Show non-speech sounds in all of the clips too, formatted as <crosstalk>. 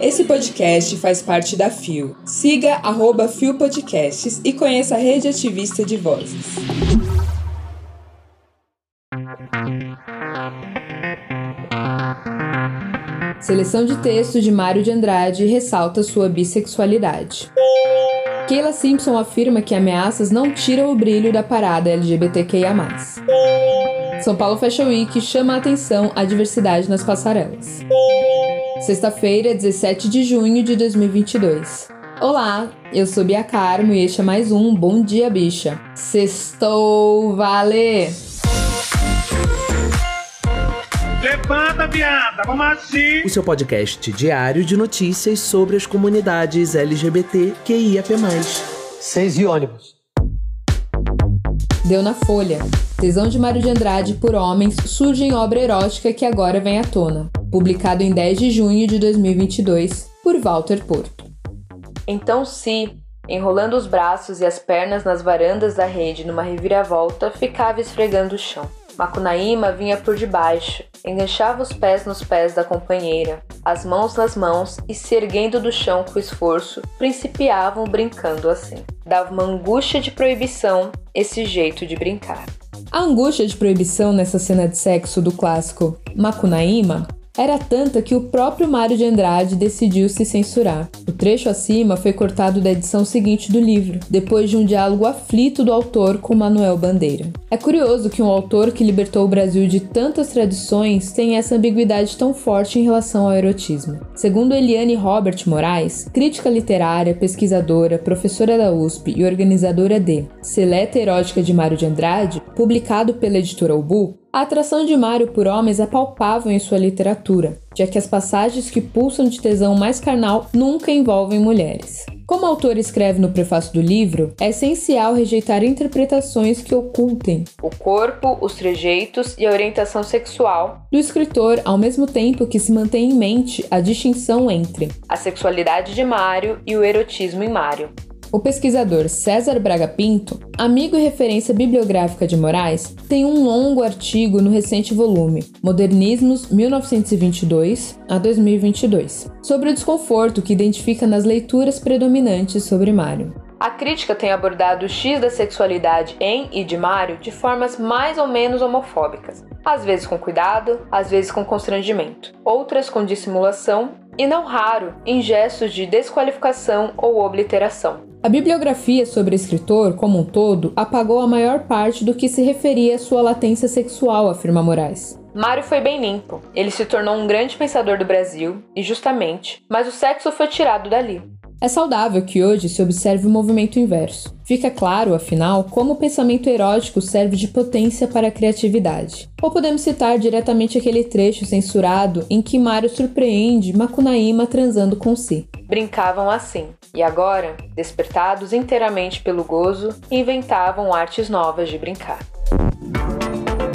Esse podcast faz parte da FIO. Siga arroba FIO Podcasts e conheça a rede ativista de vozes. Seleção de texto de Mário de Andrade ressalta sua bissexualidade. Keila Simpson afirma que ameaças não tiram o brilho da parada LGBTQIA. São Paulo Fashion Week chama a atenção a diversidade nas passarelas. Sexta-feira, 17 de junho de 2022. Olá, eu sou Bia Carmo e este é mais um Bom Dia Bicha. Sextou, vale! Levanta, viada, vamos assim! O seu podcast diário de notícias sobre as comunidades LGBT QIAP+. Seis e ônibus. Deu na Folha. Tesão de Mário de Andrade por homens surge em obra erótica que agora vem à tona. Publicado em 10 de junho de 2022 por Walter Porto. Então, se, enrolando os braços e as pernas nas varandas da rede numa reviravolta, ficava esfregando o chão. Macunaíma vinha por debaixo, enganchava os pés nos pés da companheira, as mãos nas mãos e, se erguendo do chão com esforço, principiavam brincando assim. Dava uma angústia de proibição esse jeito de brincar. A angústia de proibição nessa cena de sexo do clássico Macunaíma era tanta que o próprio Mário de Andrade decidiu se censurar. O trecho acima foi cortado da edição seguinte do livro, depois de um diálogo aflito do autor com Manuel Bandeira. É curioso que um autor que libertou o Brasil de tantas tradições tenha essa ambiguidade tão forte em relação ao erotismo. Segundo Eliane Robert Moraes, crítica literária, pesquisadora, professora da USP e organizadora de Seleta Erótica de Mário de Andrade, publicado pela editora Ubu, a atração de Mário por homens é palpável em sua literatura, já que as passagens que pulsam de tesão mais carnal nunca envolvem mulheres. Como o autor escreve no prefácio do livro, é essencial rejeitar interpretações que ocultem o corpo, os trejeitos e a orientação sexual do escritor, ao mesmo tempo que se mantém em mente a distinção entre a sexualidade de Mário e o erotismo em Mário. O pesquisador César Braga Pinto, amigo e referência bibliográfica de Moraes, tem um longo artigo no recente volume Modernismos 1922 a 2022, sobre o desconforto que identifica nas leituras predominantes sobre Mário. A crítica tem abordado o X da sexualidade em e de Mário de formas mais ou menos homofóbicas, às vezes com cuidado, às vezes com constrangimento, outras com dissimulação e, não raro, em gestos de desqualificação ou obliteração. A bibliografia sobre o escritor, como um todo, apagou a maior parte do que se referia à sua latência sexual, afirma Moraes. Mário foi bem limpo. Ele se tornou um grande pensador do Brasil, e justamente, mas o sexo foi tirado dali. É saudável que hoje se observe o movimento inverso. Fica claro, afinal, como o pensamento erótico serve de potência para a criatividade. Ou podemos citar diretamente aquele trecho censurado em que Mário surpreende Macunaíma transando com si. Brincavam assim, e agora, despertados inteiramente pelo gozo, inventavam artes novas de brincar.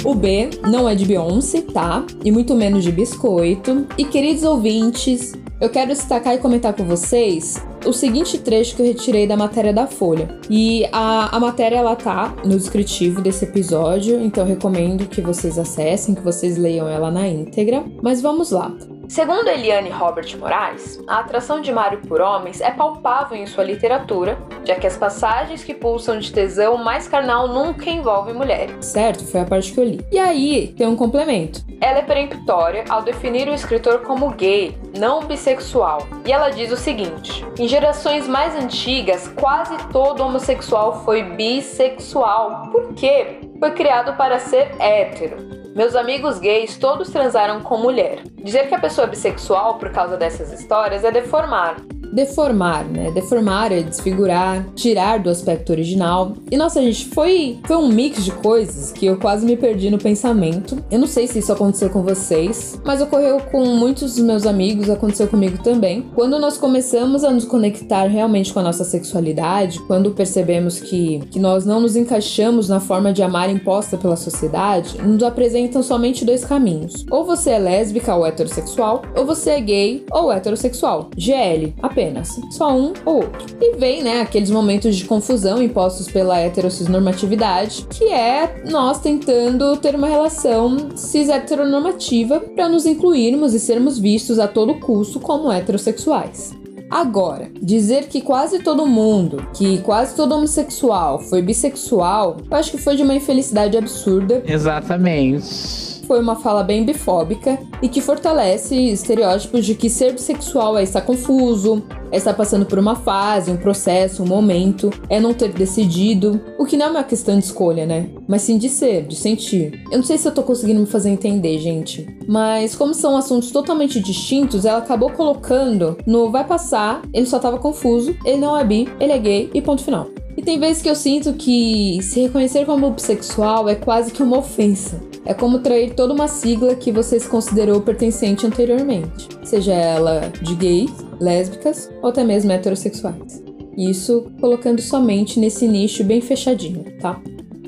O B não é de Beyoncé, tá? E muito menos de biscoito. E queridos ouvintes, eu quero destacar e comentar com vocês o seguinte trecho que eu retirei da matéria da Folha. E a, a matéria ela tá no descritivo desse episódio, então recomendo que vocês acessem, que vocês leiam ela na íntegra. Mas vamos lá. Segundo Eliane Robert Moraes, a atração de Mário por homens é palpável em sua literatura, já que as passagens que pulsam de tesão mais carnal nunca envolvem mulheres. Certo, foi a parte que eu li. E aí, tem um complemento. Ela é peremptória ao definir o escritor como gay, não bissexual. E ela diz o seguinte: em gerações mais antigas, quase todo homossexual foi bissexual. Por quê? Foi criado para ser hétero. Meus amigos gays todos transaram com mulher. Dizer que a pessoa é bissexual por causa dessas histórias é deformar deformar, né? Deformar é desfigurar, tirar do aspecto original. E nossa, gente, foi, foi um mix de coisas que eu quase me perdi no pensamento. Eu não sei se isso aconteceu com vocês, mas ocorreu com muitos dos meus amigos, aconteceu comigo também. Quando nós começamos a nos conectar realmente com a nossa sexualidade, quando percebemos que, que nós não nos encaixamos na forma de amar imposta pela sociedade, nos apresentam somente dois caminhos. Ou você é lésbica ou heterossexual, ou você é gay ou heterossexual. GL, apenas, só um ou outro. E vem, né, aqueles momentos de confusão impostos pela heterossexnormatividade, que é nós tentando ter uma relação cis heteronormativa para nos incluirmos e sermos vistos a todo custo como heterossexuais. Agora, dizer que quase todo mundo, que quase todo homossexual foi bissexual, eu acho que foi de uma infelicidade absurda. Exatamente foi uma fala bem bifóbica e que fortalece estereótipos de que ser bissexual é estar confuso, é estar passando por uma fase, um processo, um momento, é não ter decidido, o que não é uma questão de escolha, né? Mas sim de ser, de sentir. Eu não sei se eu tô conseguindo me fazer entender, gente, mas como são assuntos totalmente distintos, ela acabou colocando no vai passar, ele só tava confuso, ele não é bi, ele é gay e ponto final. E tem vezes que eu sinto que se reconhecer como bissexual é quase que uma ofensa. É como trair toda uma sigla que você se considerou pertencente anteriormente, seja ela de gays, lésbicas ou até mesmo heterossexuais. Isso colocando somente nesse nicho bem fechadinho, tá?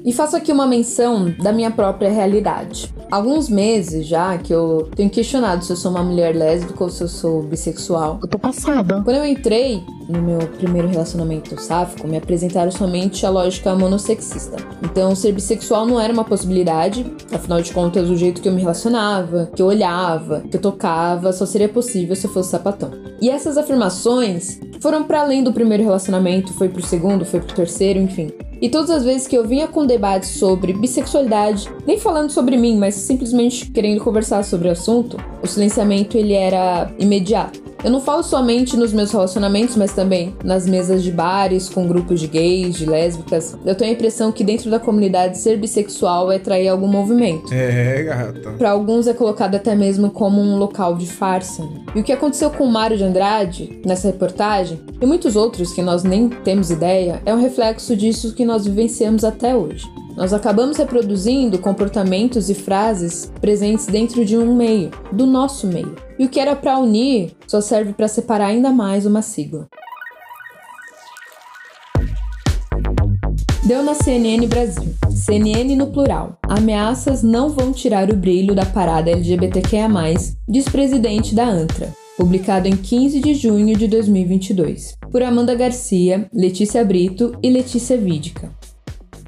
E faço aqui uma menção da minha própria realidade. Alguns meses já que eu tenho questionado se eu sou uma mulher lésbica ou se eu sou bissexual. Eu tô passada. Quando eu entrei no meu primeiro relacionamento sáfico, me apresentaram somente a lógica monossexista. Então, ser bissexual não era uma possibilidade, afinal de contas, o jeito que eu me relacionava, que eu olhava, que eu tocava, só seria possível se eu fosse sapatão. E essas afirmações foram para além do primeiro relacionamento, foi pro segundo, foi pro terceiro, enfim. E todas as vezes que eu vinha com debates sobre bissexualidade, nem falando sobre mim, mas simplesmente querendo conversar sobre o assunto, o silenciamento ele era imediato. Eu não falo somente nos meus relacionamentos, mas também nas mesas de bares, com grupos de gays, de lésbicas. Eu tenho a impressão que dentro da comunidade ser bissexual é trair algum movimento. É, gata. Para alguns é colocado até mesmo como um local de farsa. E o que aconteceu com o Mário de Andrade nessa reportagem, e muitos outros que nós nem temos ideia, é um reflexo disso que nós vivenciamos até hoje. Nós acabamos reproduzindo comportamentos e frases presentes dentro de um meio, do nosso meio. E o que era para unir só serve para separar ainda mais uma sigla. Deu na CNN Brasil. CNN no plural. Ameaças não vão tirar o brilho da parada LGBTQIA+, diz presidente da ANTRA. Publicado em 15 de junho de 2022. Por Amanda Garcia, Letícia Brito e Letícia Vídica.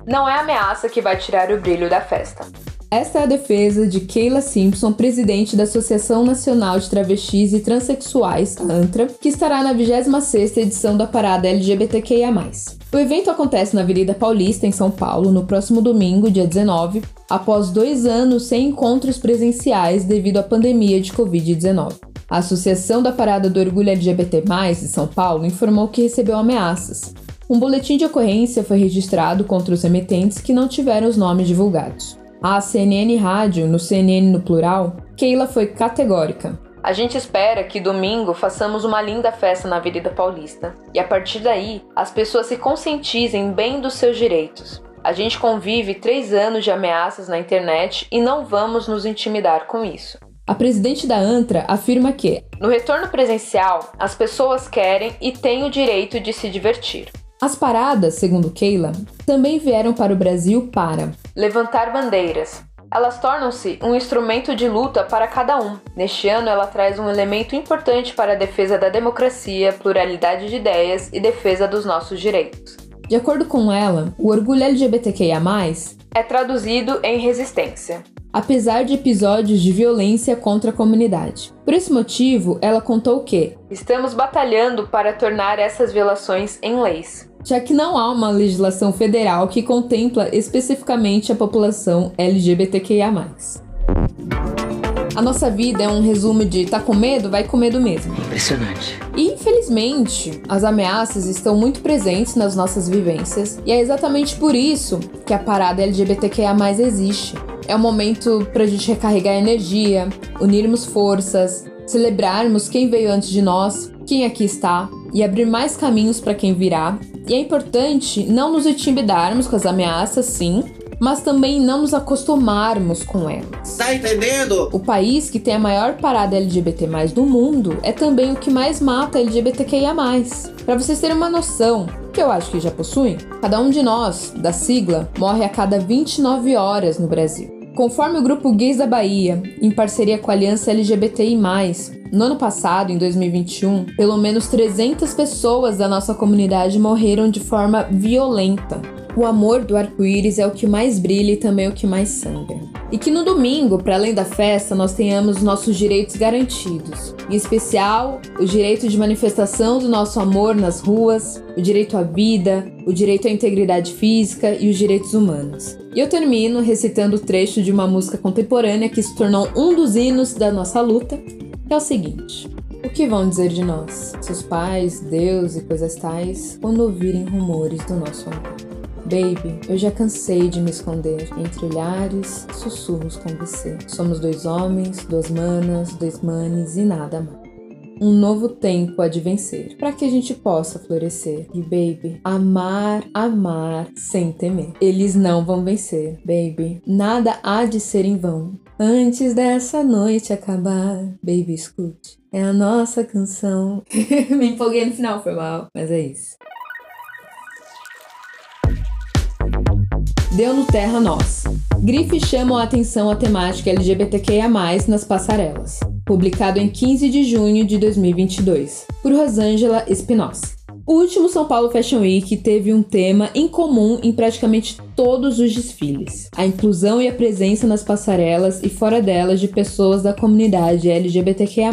Não é ameaça que vai tirar o brilho da festa. Esta é a defesa de Keila Simpson, presidente da Associação Nacional de Travestis e Transsexuais, ANTRA, que estará na 26ª edição da parada LGBTQIA+. O evento acontece na Avenida Paulista, em São Paulo, no próximo domingo, dia 19, após dois anos sem encontros presenciais devido à pandemia de Covid-19. A Associação da Parada do Orgulho LGBT+, de São Paulo, informou que recebeu ameaças, um boletim de ocorrência foi registrado contra os remetentes que não tiveram os nomes divulgados. A CNN Rádio, no CNN no plural, Keila foi categórica. A gente espera que domingo façamos uma linda festa na Avenida Paulista e a partir daí as pessoas se conscientizem bem dos seus direitos. A gente convive três anos de ameaças na internet e não vamos nos intimidar com isso. A presidente da ANTRA afirma que, no retorno presencial, as pessoas querem e têm o direito de se divertir. As paradas, segundo Keila, também vieram para o Brasil para levantar bandeiras. Elas tornam-se um instrumento de luta para cada um. Neste ano, ela traz um elemento importante para a defesa da democracia, pluralidade de ideias e defesa dos nossos direitos. De acordo com ela, o orgulho LGBTQIA, é traduzido em resistência apesar de episódios de violência contra a comunidade. Por esse motivo, ela contou que estamos batalhando para tornar essas violações em leis já que não há uma legislação federal que contempla especificamente a população LGBTQIA. A nossa vida é um resumo de tá com medo, vai com medo mesmo. Impressionante. E infelizmente, as ameaças estão muito presentes nas nossas vivências, e é exatamente por isso que a parada LGBTQIA existe. É um momento pra gente recarregar energia, unirmos forças, celebrarmos quem veio antes de nós, quem aqui está, e abrir mais caminhos para quem virá. E é importante não nos intimidarmos com as ameaças, sim, mas também não nos acostumarmos com elas. Tá entendendo? O país que tem a maior parada LGBT+ do mundo é também o que mais mata LGBTQIA+. Para vocês terem uma noção, que eu acho que já possuem, cada um de nós, da sigla, morre a cada 29 horas no Brasil. Conforme o grupo Gays da Bahia, em parceria com a Aliança LGBTI+, no ano passado, em 2021, pelo menos 300 pessoas da nossa comunidade morreram de forma violenta. O amor do arco-íris é o que mais brilha e também o que mais sangra. E que no domingo, para além da festa, nós tenhamos nossos direitos garantidos. Em especial, o direito de manifestação do nosso amor nas ruas, o direito à vida, o direito à integridade física e os direitos humanos. E eu termino recitando o trecho de uma música contemporânea que se tornou um dos hinos da nossa luta, que é o seguinte: O que vão dizer de nós, seus pais, Deus e coisas tais, quando ouvirem rumores do nosso amor? Baby, eu já cansei de me esconder entre olhares, sussurros com você. Somos dois homens, duas manas, dois manes e nada mais. Um novo tempo há de vencer, para que a gente possa florescer. E baby, amar, amar sem temer. Eles não vão vencer, baby. Nada há de ser em vão. Antes dessa noite acabar, baby, escute. É a nossa canção. <laughs> me empolguei no final, foi mal, mas é isso. Deu no Terra Nós. Grife chamam a atenção à temática LGBTQIA+, nas passarelas. Publicado em 15 de junho de 2022, por Rosângela Espinosa. O último São Paulo Fashion Week teve um tema em comum em praticamente todos os desfiles: a inclusão e a presença nas passarelas e fora delas de pessoas da comunidade LGBTQIA,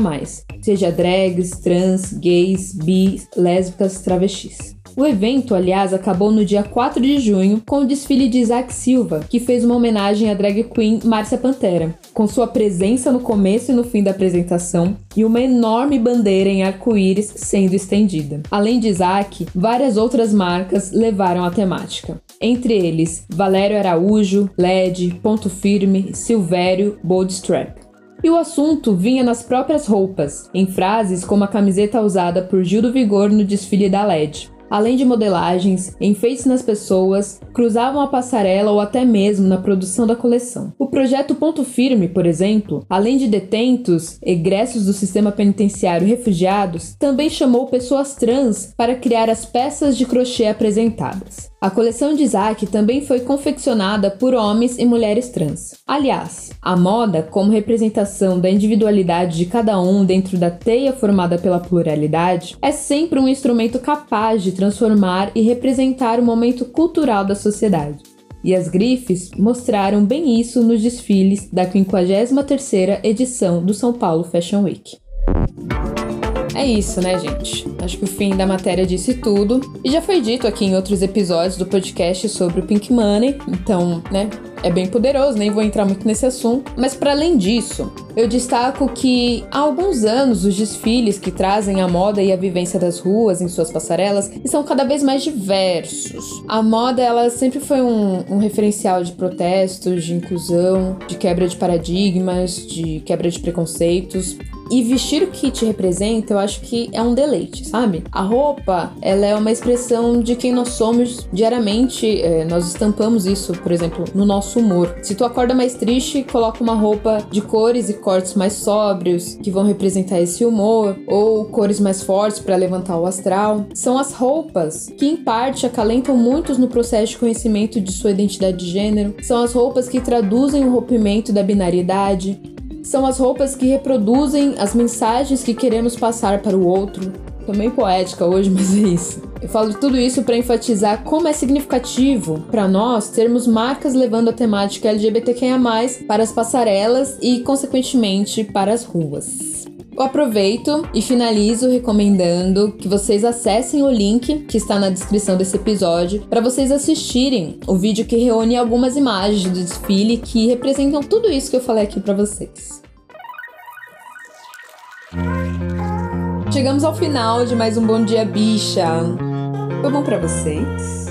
seja drags, trans, gays, bis, lésbicas, travestis. O evento, aliás, acabou no dia 4 de junho com o desfile de Isaac Silva, que fez uma homenagem à drag queen Márcia Pantera, com sua presença no começo e no fim da apresentação e uma enorme bandeira em arco-íris sendo estendida. Além de Isaac, várias outras marcas levaram a temática. Entre eles, Valério Araújo, LED, Ponto Firme, Silvério, Bold Strap. E o assunto vinha nas próprias roupas, em frases como a camiseta usada por Gil do Vigor no desfile da LED além de modelagens, enfeites nas pessoas, cruzavam a passarela ou até mesmo na produção da coleção. O projeto Ponto Firme, por exemplo, além de detentos, egressos do sistema penitenciário e refugiados, também chamou pessoas trans para criar as peças de crochê apresentadas. A coleção de Isaac também foi confeccionada por homens e mulheres trans. Aliás, a moda, como representação da individualidade de cada um dentro da teia formada pela pluralidade, é sempre um instrumento capaz de transformar e representar o momento cultural da sociedade. E as grifes mostraram bem isso nos desfiles da 53ª edição do São Paulo Fashion Week. É isso, né, gente? Acho que o fim da matéria disse tudo. E já foi dito aqui em outros episódios do podcast sobre o Pink Money, então, né, é bem poderoso, nem vou entrar muito nesse assunto. Mas para além disso, eu destaco que há alguns anos os desfiles que trazem a moda e a vivência das ruas em suas passarelas são cada vez mais diversos. A moda ela sempre foi um, um referencial de protestos, de inclusão, de quebra de paradigmas, de quebra de preconceitos. E vestir o que te representa, eu acho que é um deleite, sabe? A roupa, ela é uma expressão de quem nós somos diariamente. É, nós estampamos isso, por exemplo, no nosso humor. Se tu acorda mais triste, coloca uma roupa de cores e cortes mais sóbrios que vão representar esse humor, ou cores mais fortes para levantar o astral. São as roupas que, em parte, acalentam muitos no processo de conhecimento de sua identidade de gênero. São as roupas que traduzem o rompimento da binariedade, são as roupas que reproduzem as mensagens que queremos passar para o outro. Meio poética hoje, mas é isso. Eu falo tudo isso para enfatizar como é significativo para nós termos marcas levando a temática LGBTQIA+, para as passarelas e, consequentemente, para as ruas. Eu aproveito e finalizo recomendando que vocês acessem o link que está na descrição desse episódio para vocês assistirem o vídeo que reúne algumas imagens do desfile que representam tudo isso que eu falei aqui para vocês. Chegamos ao final de mais um Bom Dia Bicha. Foi bom para vocês?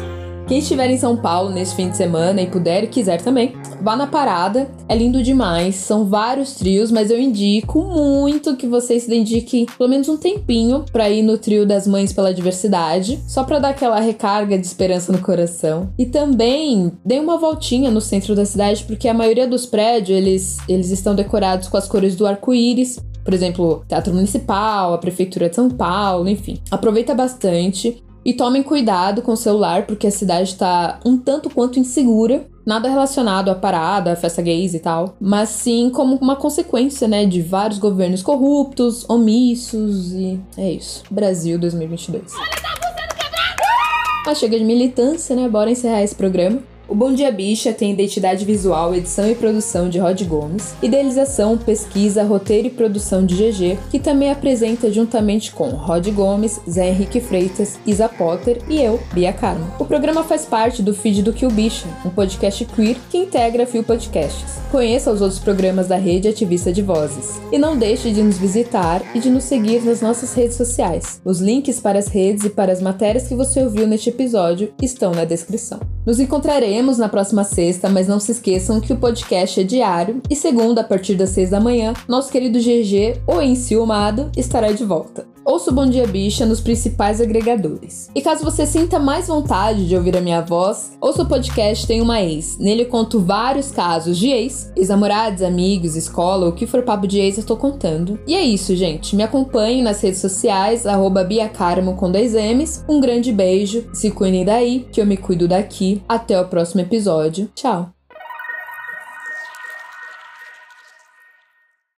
Quem estiver em São Paulo nesse fim de semana e puder e quiser também, vá na parada. É lindo demais. São vários trios, mas eu indico muito que vocês se dediquem pelo menos um tempinho para ir no trio das Mães pela Diversidade, só para dar aquela recarga de esperança no coração. E também dê uma voltinha no centro da cidade, porque a maioria dos prédios eles, eles estão decorados com as cores do arco-íris por exemplo, Teatro Municipal, a Prefeitura de São Paulo, enfim. Aproveita bastante. E tomem cuidado com o celular, porque a cidade tá um tanto quanto insegura. Nada relacionado à parada, à festa gays e tal, mas sim como uma consequência, né, de vários governos corruptos, omissos e é isso. Brasil 2022. Mas chega de militância, né? Bora encerrar esse programa. O Bom Dia Bicha tem identidade visual, edição e produção de Rod Gomes, idealização, pesquisa, roteiro e produção de GG, que também apresenta juntamente com Rod Gomes, Zé Henrique Freitas, Isa Potter e eu, Bia Carmo. O programa faz parte do feed do Kill Bicha, um podcast queer que integra a Fio Podcasts. Conheça os outros programas da rede ativista de vozes. E não deixe de nos visitar e de nos seguir nas nossas redes sociais. Os links para as redes e para as matérias que você ouviu neste episódio estão na descrição. Nos encontraremos na próxima sexta, mas não se esqueçam que o podcast é diário e segunda, a partir das seis da manhã, nosso querido GG, o enciumado, estará de volta. Ouça o Bom Dia Bicha nos principais agregadores. E caso você sinta mais vontade de ouvir a minha voz, ouça o podcast Tem Uma Ex. Nele eu conto vários casos de ex, ex-namorados, amigos, escola, o que for papo de ex eu tô contando. E é isso, gente. Me acompanhe nas redes sociais, arroba biacarmo com dois M's. Um grande beijo, se cuidem daí, que eu me cuido daqui. Até o próximo episódio. Tchau!